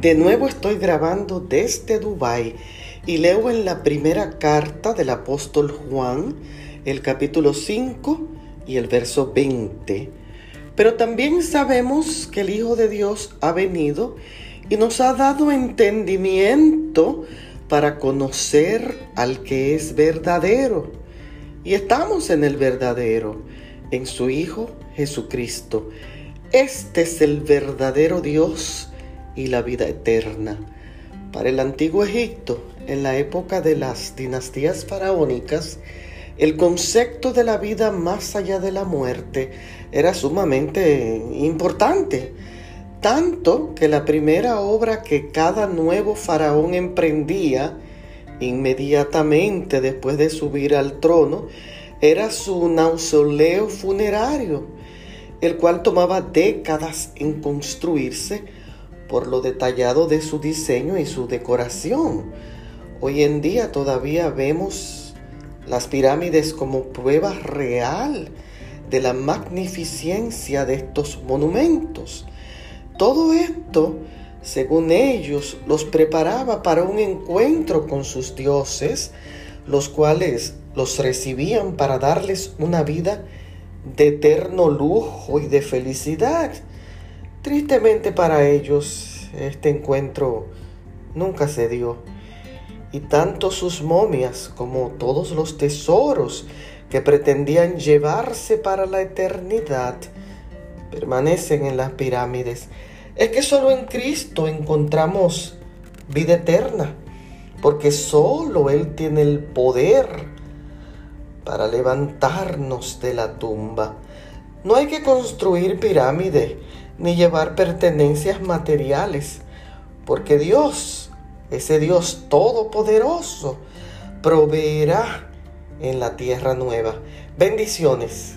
De nuevo estoy grabando desde Dubái y leo en la primera carta del apóstol Juan, el capítulo 5 y el verso 20. Pero también sabemos que el Hijo de Dios ha venido y nos ha dado entendimiento para conocer al que es verdadero. Y estamos en el verdadero, en su Hijo Jesucristo. Este es el verdadero Dios y la vida eterna. Para el antiguo Egipto, en la época de las dinastías faraónicas, el concepto de la vida más allá de la muerte era sumamente importante, tanto que la primera obra que cada nuevo faraón emprendía inmediatamente después de subir al trono era su mausoleo funerario, el cual tomaba décadas en construirse por lo detallado de su diseño y su decoración. Hoy en día todavía vemos las pirámides como prueba real de la magnificencia de estos monumentos. Todo esto, según ellos, los preparaba para un encuentro con sus dioses, los cuales los recibían para darles una vida de eterno lujo y de felicidad. Tristemente para ellos este encuentro nunca se dio y tanto sus momias como todos los tesoros que pretendían llevarse para la eternidad permanecen en las pirámides. Es que solo en Cristo encontramos vida eterna, porque solo Él tiene el poder para levantarnos de la tumba. No hay que construir pirámide ni llevar pertenencias materiales, porque Dios, ese Dios todopoderoso, proveerá en la tierra nueva. Bendiciones.